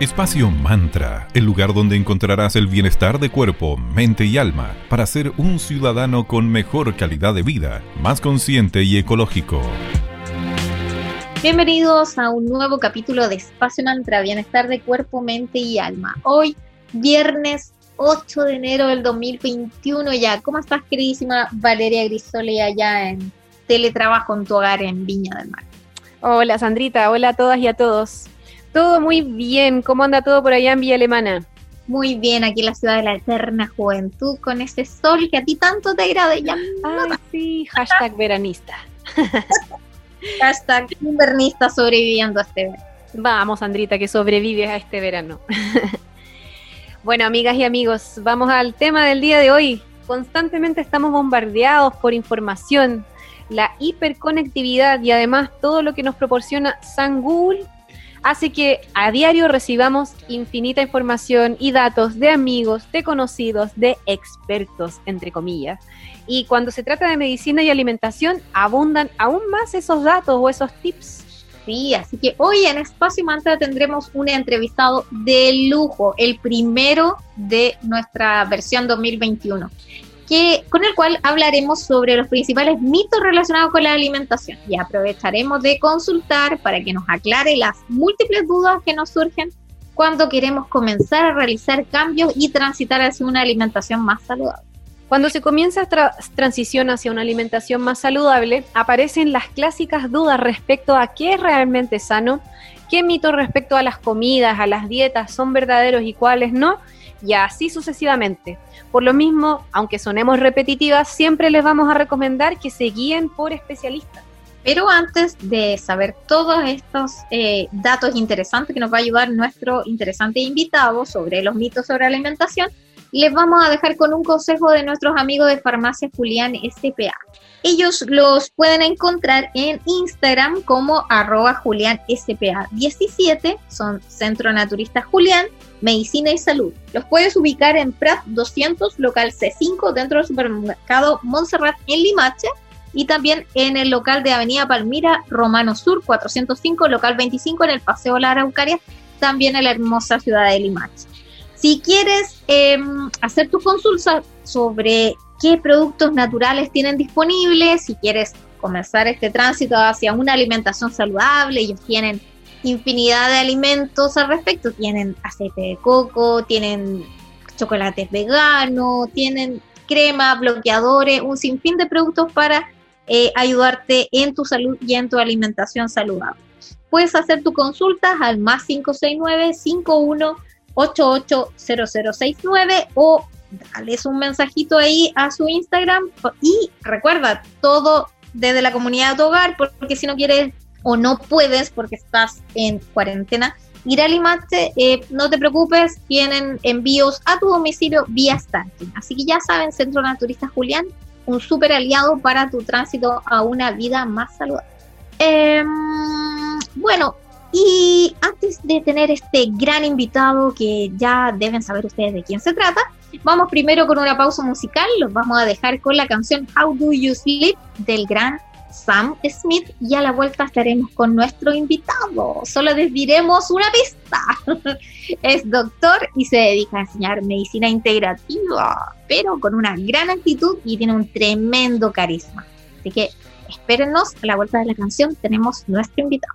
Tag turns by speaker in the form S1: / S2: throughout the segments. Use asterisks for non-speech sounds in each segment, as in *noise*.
S1: Espacio Mantra, el lugar donde encontrarás el bienestar de cuerpo, mente y alma para ser un ciudadano con mejor calidad de vida, más consciente y ecológico.
S2: Bienvenidos a un nuevo capítulo de Espacio Mantra, bienestar de cuerpo, mente y alma. Hoy, viernes 8 de enero del 2021 ya. ¿Cómo estás, queridísima Valeria Grisoli, allá en teletrabajo en tu hogar en Viña del Mar?
S3: Hola, Sandrita. Hola a todas y a todos. Todo muy bien. ¿Cómo anda todo por allá en Villa Alemana?
S2: Muy bien, aquí en la ciudad de la eterna juventud, con ese sol que a ti tanto te agrada. Ya
S3: Ay, sí, hashtag veranista. *laughs*
S2: hashtag invernista sobreviviendo a este verano.
S3: Vamos, Sandrita, que sobrevives a este verano. *laughs* bueno, amigas y amigos, vamos al tema del día de hoy. Constantemente estamos bombardeados por información, la hiperconectividad y además todo lo que nos proporciona San Google hace que a diario recibamos infinita información y datos de amigos, de conocidos, de expertos, entre comillas. Y cuando se trata de medicina y alimentación, abundan aún más esos datos o esos tips.
S2: Sí, así que hoy en Espacio Mantra tendremos un entrevistado de lujo, el primero de nuestra versión 2021 con el cual hablaremos sobre los principales mitos relacionados con la alimentación y aprovecharemos de consultar para que nos aclare las múltiples dudas que nos surgen cuando queremos comenzar a realizar cambios y transitar hacia una alimentación más saludable.
S3: Cuando se comienza esta transición hacia una alimentación más saludable, aparecen las clásicas dudas respecto a qué es realmente sano, qué mitos respecto a las comidas, a las dietas son verdaderos y cuáles no, y así sucesivamente. Por lo mismo, aunque sonemos repetitivas, siempre les vamos a recomendar que se guíen por especialistas.
S2: Pero antes de saber todos estos eh, datos interesantes que nos va a ayudar nuestro interesante invitado sobre los mitos sobre alimentación, les vamos a dejar con un consejo de nuestros amigos de Farmacia Julián SPA. Ellos los pueden encontrar en Instagram como arroba Julián SPA 17, son Centro Naturista Julián, Medicina y Salud. Los puedes ubicar en Prat 200, local C5, dentro del supermercado Montserrat en Limache y también en el local de Avenida Palmira, Romano Sur 405, local 25 en el Paseo La Araucaria, también en la hermosa ciudad de Limache. Si quieres em, hacer tu consulta sobre qué productos naturales tienen disponibles, si quieres comenzar este tránsito hacia una alimentación saludable, ellos tienen infinidad de alimentos al respecto. Tienen aceite de coco, tienen chocolates veganos, tienen crema, bloqueadores, un sinfín de productos para eh, ayudarte en tu salud y en tu alimentación saludable. Puedes hacer tu consulta al más 569 51 880069 o darles un mensajito ahí a su Instagram y recuerda todo desde la comunidad de tu hogar porque si no quieres o no puedes porque estás en cuarentena ir a Limache, eh, no te preocupes, tienen envíos a tu domicilio vía Starting. Así que ya saben, Centro Naturista Julián, un súper aliado para tu tránsito a una vida más saludable. Em, bueno, y antes de tener este gran invitado que ya deben saber ustedes de quién se trata, vamos primero con una pausa musical. Los vamos a dejar con la canción How Do You Sleep del gran Sam Smith y a la vuelta estaremos con nuestro invitado. Solo les diremos una pista. *laughs* es doctor y se dedica a enseñar medicina integrativa, pero con una gran actitud y tiene un tremendo carisma. Así que espérennos, a la vuelta de la canción tenemos nuestro invitado.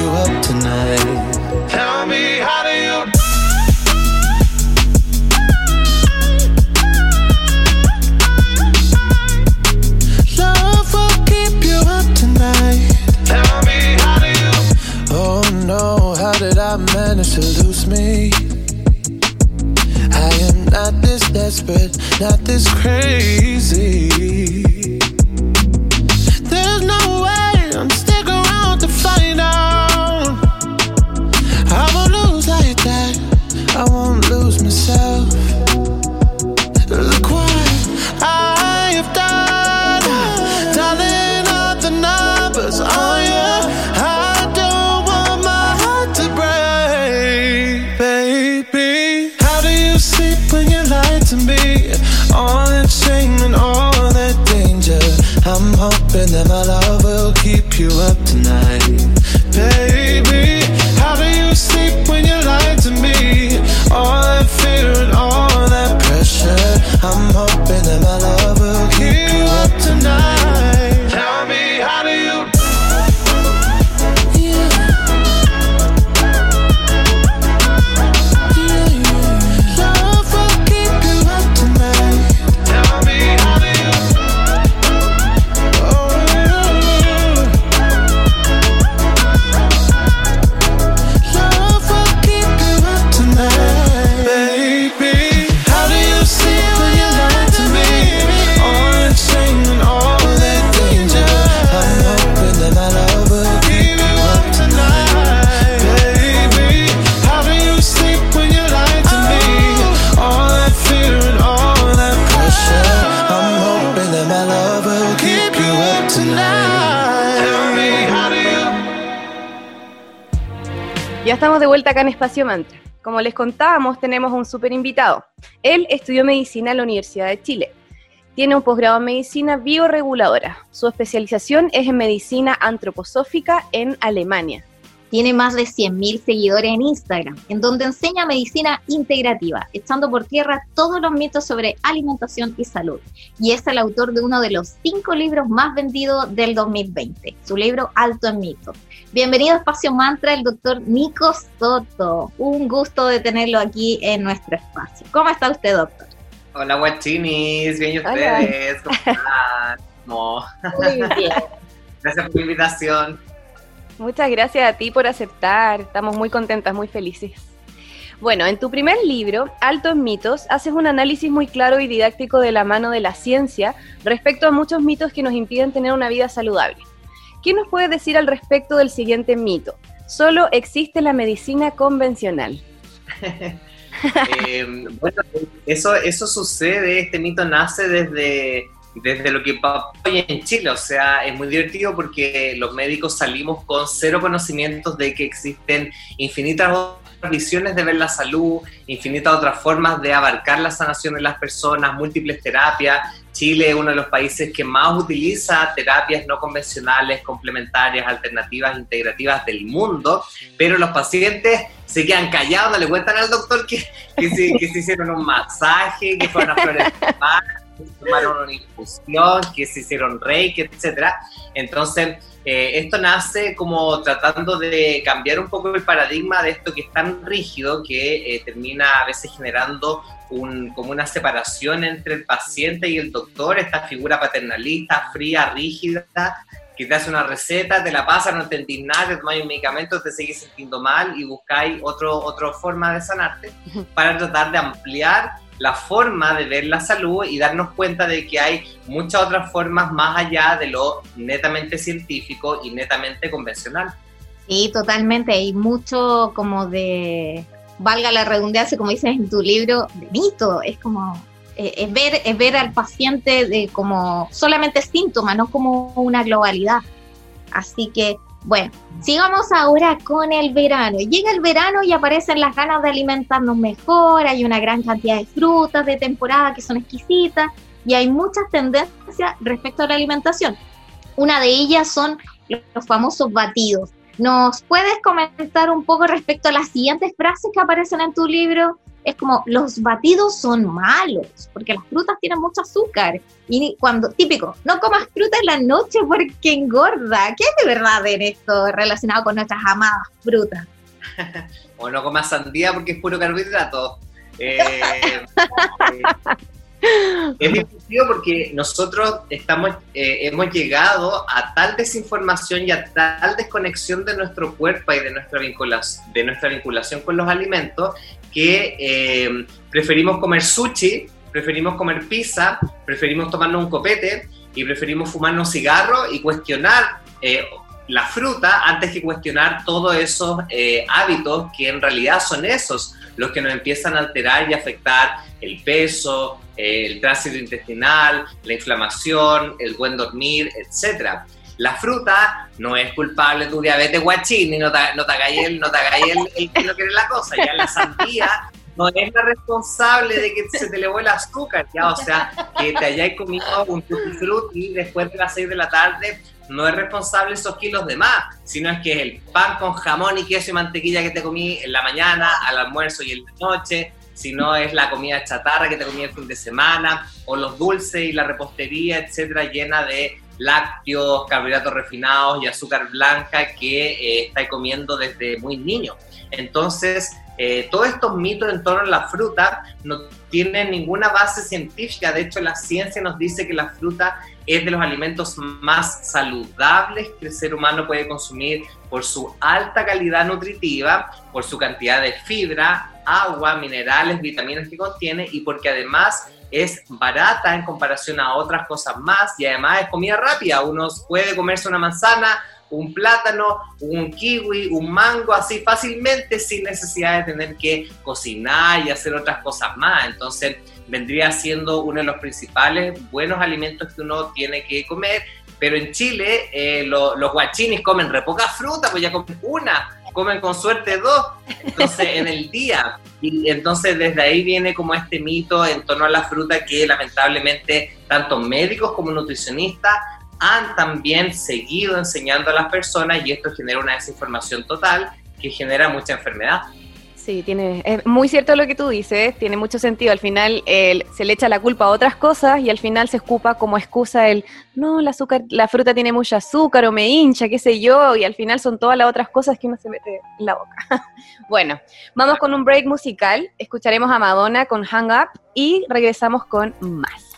S4: desperate, not this crazy.
S5: Acá en Espacio Mantra. Como les contábamos, tenemos un súper invitado. Él estudió medicina en la Universidad de Chile. Tiene un posgrado en medicina bioreguladora. Su especialización es en medicina antroposófica en Alemania.
S2: Tiene más de 100.000 seguidores en Instagram, en donde enseña medicina integrativa, echando por tierra todos los mitos sobre alimentación y salud. Y es el autor de uno de los cinco libros más vendidos del 2020, su libro Alto en Mitos. Bienvenido a Espacio Mantra, el doctor Nico Soto. Un gusto de tenerlo aquí en nuestro espacio. ¿Cómo está usted, doctor?
S6: Hola, guachinis, bien y
S5: Hola.
S6: ustedes, ¿cómo están? ¿Cómo?
S2: Muy bien.
S6: Gracias por la invitación.
S5: Muchas gracias a ti por aceptar. Estamos muy contentas, muy felices. Bueno, en tu primer libro, Alto en Mitos, haces un análisis muy claro y didáctico de la mano de la ciencia respecto a muchos mitos que nos impiden tener una vida saludable. ¿Qué nos puedes decir al respecto del siguiente mito? Solo existe la medicina convencional. *laughs*
S6: Eh, bueno, eso, eso sucede, este mito nace desde, desde lo que pasó hoy en Chile, o sea, es muy divertido porque los médicos salimos con cero conocimientos de que existen infinitas visiones de ver la salud, infinitas otras formas de abarcar la sanación de las personas, múltiples terapias. Chile es uno de los países que más utiliza terapias no convencionales, complementarias, alternativas, integrativas del mundo, pero los pacientes se quedan callados, no le cuentan al doctor que, que, se, que se hicieron un masaje, que fueron a flores de se tomaron una infusión, que se hicieron reiki, etcétera. Entonces, eh, esto nace como tratando de cambiar un poco el paradigma de esto que es tan rígido que eh, termina a veces generando un, como una separación entre el paciente y el doctor, esta figura paternalista, fría, rígida, que te hace una receta, te la pasa, no entendís nada, te tomáis un medicamento, te seguís sintiendo mal y buscáis otro, otra forma de sanarte para tratar de ampliar la forma de ver la salud y darnos cuenta de que hay muchas otras formas más allá de lo netamente científico y netamente convencional.
S2: Sí, totalmente. Hay mucho como de, valga la redundancia, como dices en tu libro, de mito. Es como, eh, es, ver, es ver al paciente de como solamente síntomas, no como una globalidad. Así que, bueno, sigamos ahora con el verano. Llega el verano y aparecen las ganas de alimentarnos mejor, hay una gran cantidad de frutas de temporada que son exquisitas y hay muchas tendencias respecto a la alimentación. Una de ellas son los famosos batidos. ¿Nos puedes comentar un poco respecto a las siguientes frases que aparecen en tu libro? Es como, los batidos son malos, porque las frutas tienen mucho azúcar. Y cuando, típico, no comas fruta en la noche porque engorda. ¿Qué es de verdad en esto relacionado con nuestras amadas frutas? *laughs*
S6: o no comas sandía porque es puro carbohidrato. *laughs* Eh, es difícil porque nosotros estamos, eh, hemos llegado a tal desinformación y a tal desconexión de nuestro cuerpo y de nuestra vinculación, de nuestra vinculación con los alimentos que eh, preferimos comer sushi, preferimos comer pizza, preferimos tomarnos un copete y preferimos fumarnos cigarros y cuestionar la fruta antes que cuestionar todos esos hábitos que en realidad son esos los que nos empiezan a alterar y afectar el peso, el tránsito intestinal, la inflamación, el buen dormir, etc. La fruta no es culpable tu diabetes guachín, y no te, no te hagáis el, no te el, que no quiere la cosa. Ya la sandía no es la responsable de que se te elevó el azúcar, ya, o sea, que te hayáis comido un tutti frutti después de las 6 de la tarde, no es responsable esos kilos de más, sino es que es el pan con jamón y queso y mantequilla que te comí en la mañana, al almuerzo y en la noche, si no es la comida chatarra que te comí el fin de semana, o los dulces y la repostería, etcétera, llena de lácteos, carbohidratos refinados y azúcar blanca que eh, comiendo desde muy niño. Entonces, eh, todos estos mitos en torno a la fruta no tienen ninguna base científica. De hecho, la ciencia nos dice que la fruta es de los alimentos más saludables que el ser humano puede consumir por su alta calidad nutritiva, por su cantidad de fibra, agua, minerales, vitaminas que contiene y porque además es barata en comparación a otras cosas más y además es comida rápida. Uno puede comerse una manzana, un plátano, un kiwi, un mango, así fácilmente sin necesidad de tener que cocinar y hacer otras cosas más. Entonces vendría siendo uno de los principales buenos alimentos que uno tiene que comer. Pero en Chile eh, los guachinis comen re poca fruta, pues ya comen una, comen con suerte dos, entonces en el día. Y entonces desde ahí viene como este mito en torno a la fruta que lamentablemente tanto médicos como nutricionistas han también seguido enseñando a las personas y esto genera una desinformación total que genera mucha enfermedad.
S5: Sí, tiene, es muy cierto lo que tú dices, tiene mucho sentido. Al final se le echa la culpa a otras cosas y al final se escupa como excusa el, no, la, azúcar, la fruta tiene mucho azúcar o me hincha, qué sé yo, y al final son todas las otras cosas que uno se mete en la boca. *laughs* bueno, vamos con un break musical, escucharemos a Madonna con Hang Up y regresamos con más.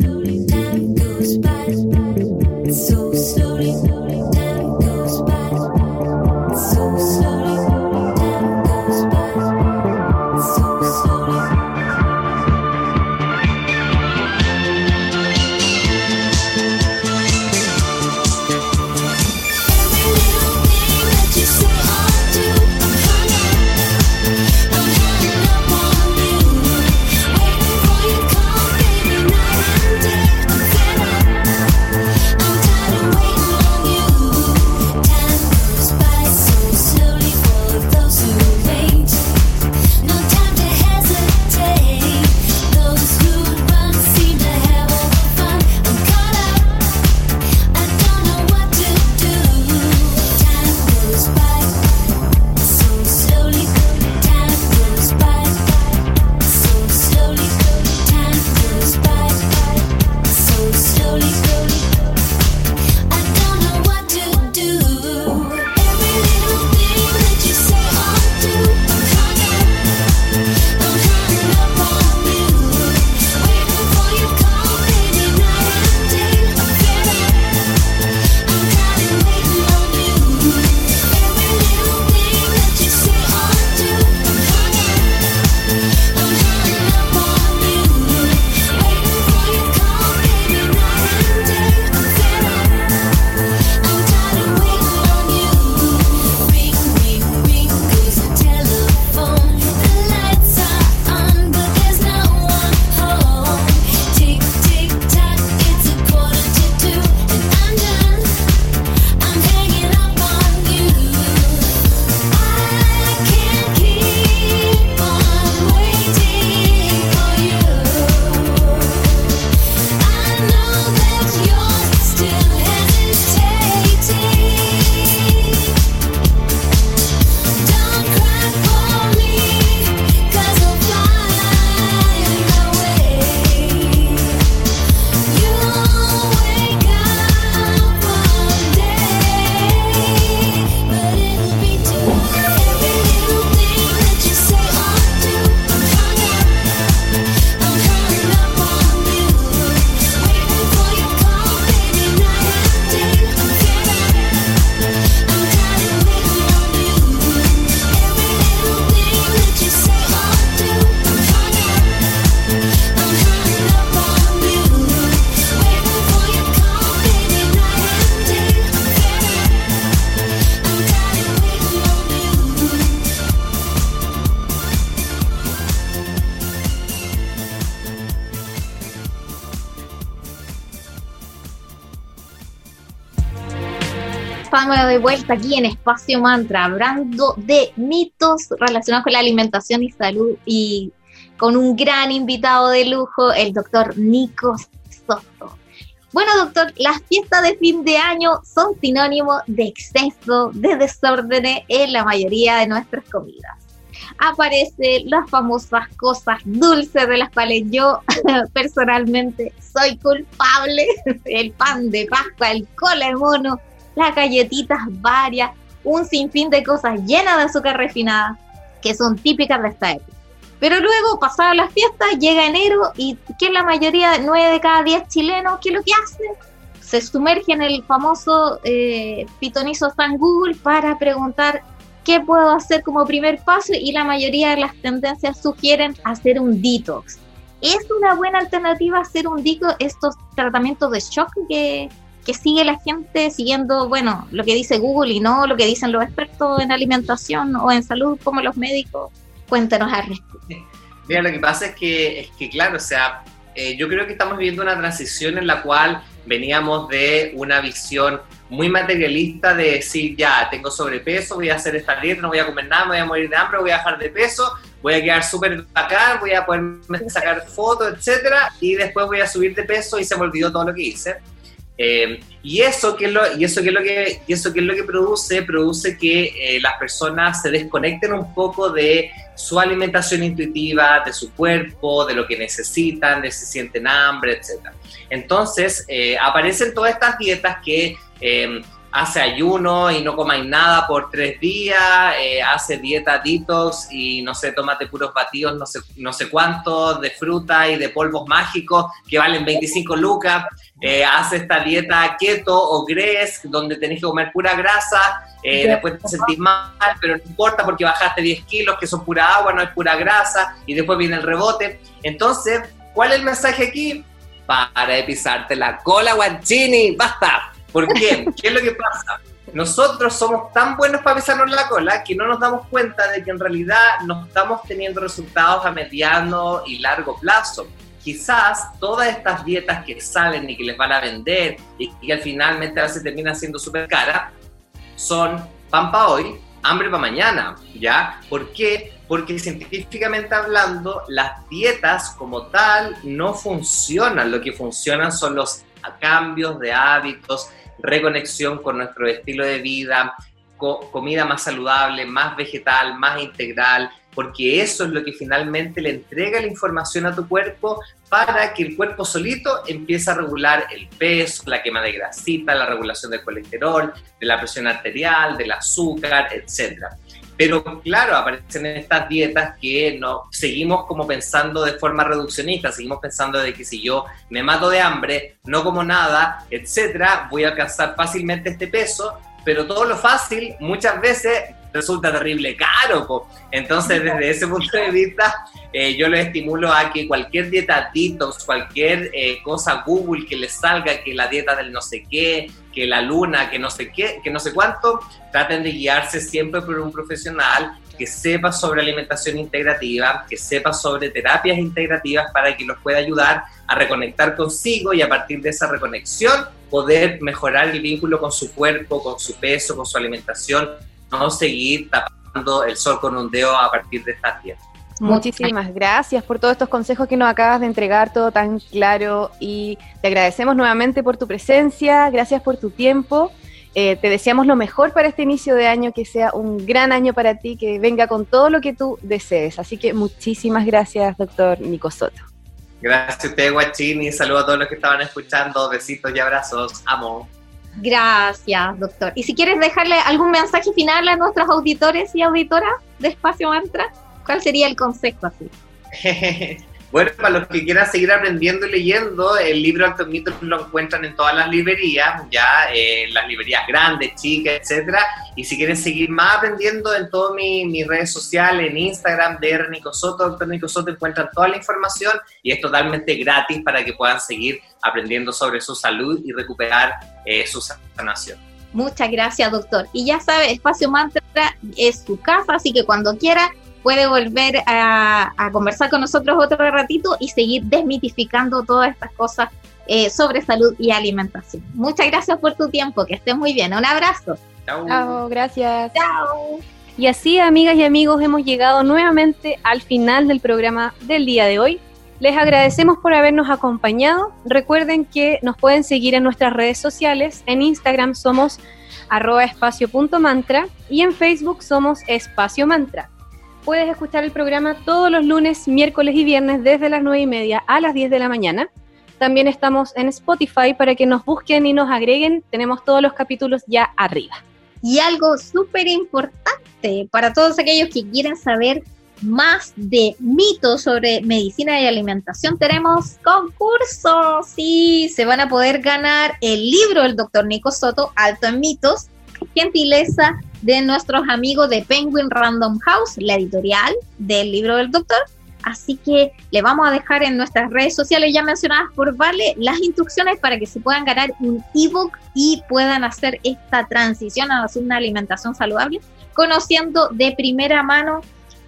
S2: De vuelta aquí en Espacio Mantra, hablando de mitos relacionados con la alimentación y salud y con un gran invitado de lujo, el doctor Nico Soto. Bueno, doctor, las fiestas de fin de año son sinónimo de exceso, de desorden en la mayoría de nuestras comidas. Aparecen las famosas cosas dulces de las cuales yo *laughs* personalmente soy culpable, *laughs* el pan de Pascua, el cole mono, las galletitas varias, un sinfín de cosas llenas de azúcar refinada que son típicas de esta época. Pero luego, pasadas las fiestas, llega enero y que la mayoría, nueve de cada diez chilenos, ¿qué es lo que hacen? Se sumerge en el famoso eh, pitonizo San Google para preguntar qué puedo hacer como primer paso y la mayoría de las tendencias sugieren hacer un detox. ¿Es una buena alternativa hacer un detox estos tratamientos de shock que, que sigue la gente siguiendo, bueno, lo que dice Google y no lo que dicen los expertos en alimentación o en salud como los médicos? Cuéntanos al respecto. *laughs*
S6: Mira, lo que pasa es que, es que claro, o sea, eh, yo creo que estamos viviendo una transición en la cual veníamos de una visión muy materialista de decir, ya, tengo sobrepeso, voy a hacer esta dieta, no voy a comer nada, me voy a morir de hambre, voy a bajar de peso, voy a quedar súper bacán, voy a poderme sacar fotos, etcétera, y después voy a subir de peso y se me olvidó todo lo que hice. Eh, y eso que es lo, y eso que es lo que y eso que es lo que produce produce que eh, las personas se desconecten un poco de su alimentación intuitiva, de su cuerpo, de lo que necesitan, de si sienten hambre, etc. Entonces eh, aparecen todas estas dietas que hace ayuno y no comáis nada por tres días, eh, hace dieta detox y no sé, tómate puros batidos, no sé, no sé cuántos de fruta y de polvos mágicos que valen 25 lucas, eh, hace esta dieta keto o gres donde tenés que comer pura grasa, eh, después te sentís mal, pero no importa porque bajaste 10 kilos que son pura agua, no es pura grasa y después viene el rebote. Entonces, ¿cuál es el mensaje aquí? Para de pisarte la cola, guanchini, basta ¿Por qué? *laughs* ¿Qué es lo que pasa? Nosotros somos tan buenos para pisarnos la cola que no nos damos cuenta de que en realidad no estamos teniendo resultados a mediano y largo plazo. Quizás todas estas dietas que salen y que les van a vender y que al finalmente a veces terminan siendo súper caras, son pan para hoy, hambre para mañana, ¿ya? ¿Por qué? Porque científicamente hablando, las dietas como tal no funcionan. Lo que funcionan son los cambios de hábitos, reconexión con nuestro estilo de vida, comida más saludable, más vegetal, más integral, porque eso es lo que finalmente le entrega la información a tu cuerpo para que el cuerpo solito empiece a regular el peso, la quema de grasita, la regulación del colesterol, de la presión arterial, del azúcar, etcétera. Pero claro, aparecen estas dietas que no, seguimos como pensando de forma reduccionista, seguimos pensando de que si yo me mato de hambre, no como nada, etcétera, voy a alcanzar fácilmente este peso, pero todo lo fácil muchas veces resulta terrible caro. Entonces, desde ese punto de vista, eh, yo les estimulo a que cualquier dieta detox, cualquier eh, cosa Google que les salga, que la dieta del no sé qué, que la luna, que no sé qué, que no sé cuánto, traten de guiarse siempre por un profesional que sepa sobre alimentación integrativa, que sepa sobre terapias integrativas para que los pueda ayudar a reconectar consigo y a partir de esa reconexión poder mejorar el vínculo con su cuerpo, con su peso, con su alimentación, no seguir tapando el sol con un dedo a partir de estas dietas.
S5: Muchísimas gracias por todos estos consejos que nos acabas de entregar, todo tan claro y te agradecemos nuevamente por tu presencia, gracias por tu tiempo. Eh, te deseamos lo mejor para este inicio de año, que sea un gran año para ti, que venga con todo lo que tú desees. Así que muchísimas gracias, doctor Nico Soto.
S6: Gracias a usted, Guachini. Saludos a todos los que estaban escuchando. Besitos y abrazos. Amo.
S2: Gracias, doctor. Y si quieres dejarle algún mensaje final a nuestros auditores y auditoras de Espacio Mantra. ¿Cuál sería el consejo así? *laughs*
S6: bueno, para los que quieran seguir aprendiendo y leyendo, el libro Altos Mitos lo encuentran en todas las librerías, ya eh, las librerías grandes, chicas, etcétera. Y si quieren seguir más aprendiendo en todas mis redes sociales, en Instagram, de Nico Soto, Doctor Nico Soto, encuentran toda la información y es totalmente gratis para que puedan seguir aprendiendo sobre su salud y recuperar eh, su sanación.
S2: Muchas gracias, doctor. Y ya sabe, Espacio Mantra es su casa, así que cuando quiera puede volver a, conversar con nosotros otro ratito y seguir desmitificando todas estas cosas eh, sobre salud y alimentación. Muchas gracias por tu tiempo, que estés muy bien. Un abrazo.
S5: Chao, gracias.
S2: Chao.
S5: Y así, amigas y amigos, hemos llegado nuevamente al final del programa del día de hoy. Les agradecemos por habernos acompañado. Recuerden que nos pueden seguir en nuestras redes sociales. En Instagram somos arroba espacio.mantra y en Facebook somos espacio mantra. Puedes escuchar el programa todos los lunes, miércoles y viernes desde las 9 y media a las 10 de la mañana. También estamos en Spotify para que nos busquen y nos agreguen. Tenemos todos los capítulos ya arriba.
S2: Y algo súper importante para todos aquellos que quieren saber más de mitos sobre medicina y alimentación, tenemos concursos. Sí, se van a poder ganar el libro del doctor Nico Soto, Alto en Mitos, gentileza de nuestros amigos de Penguin Random House, la editorial del libro del doctor. Así que le vamos a dejar en nuestras redes sociales ya mencionadas por Vale las instrucciones para que se puedan ganar un ebook y puedan hacer esta transición a una alimentación saludable, conociendo de primera mano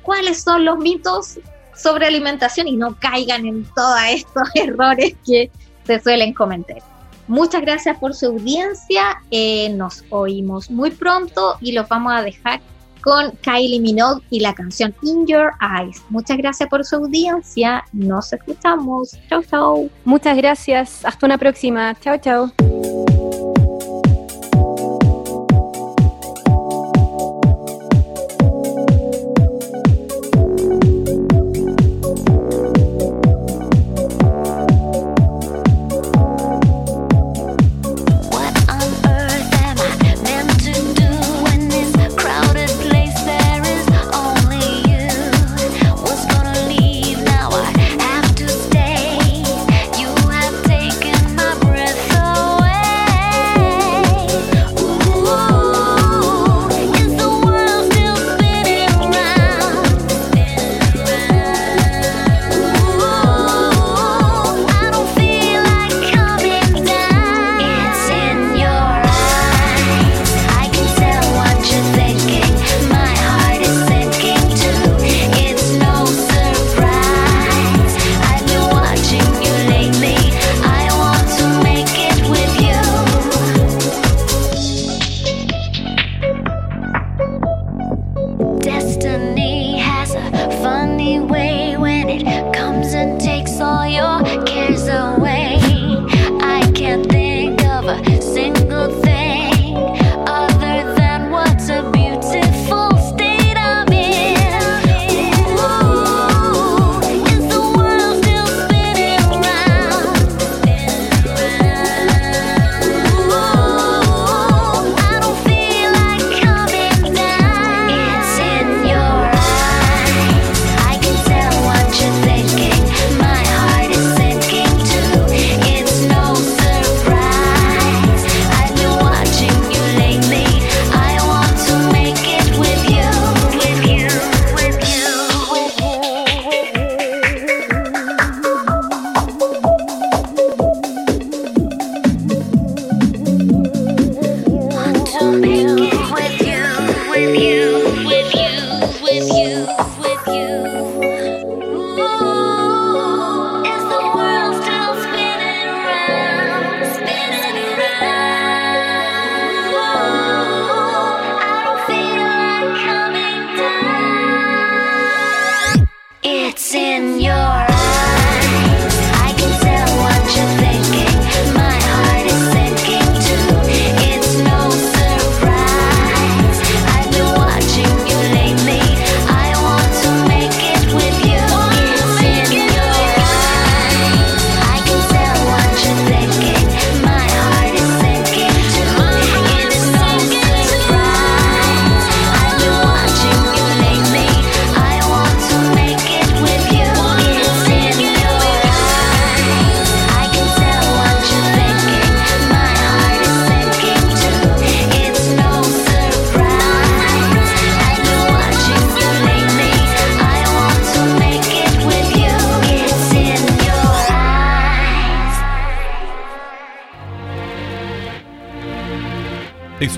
S2: cuáles son los mitos sobre alimentación y no caigan en todos estos *laughs* errores que se suelen cometer. Muchas gracias por su audiencia, eh, nos oímos muy pronto y los vamos a dejar con Kylie Minogue y la canción In Your Eyes. Muchas gracias por su audiencia, nos escuchamos. Chau, chau.
S5: Muchas gracias, hasta una próxima. Chao, chao.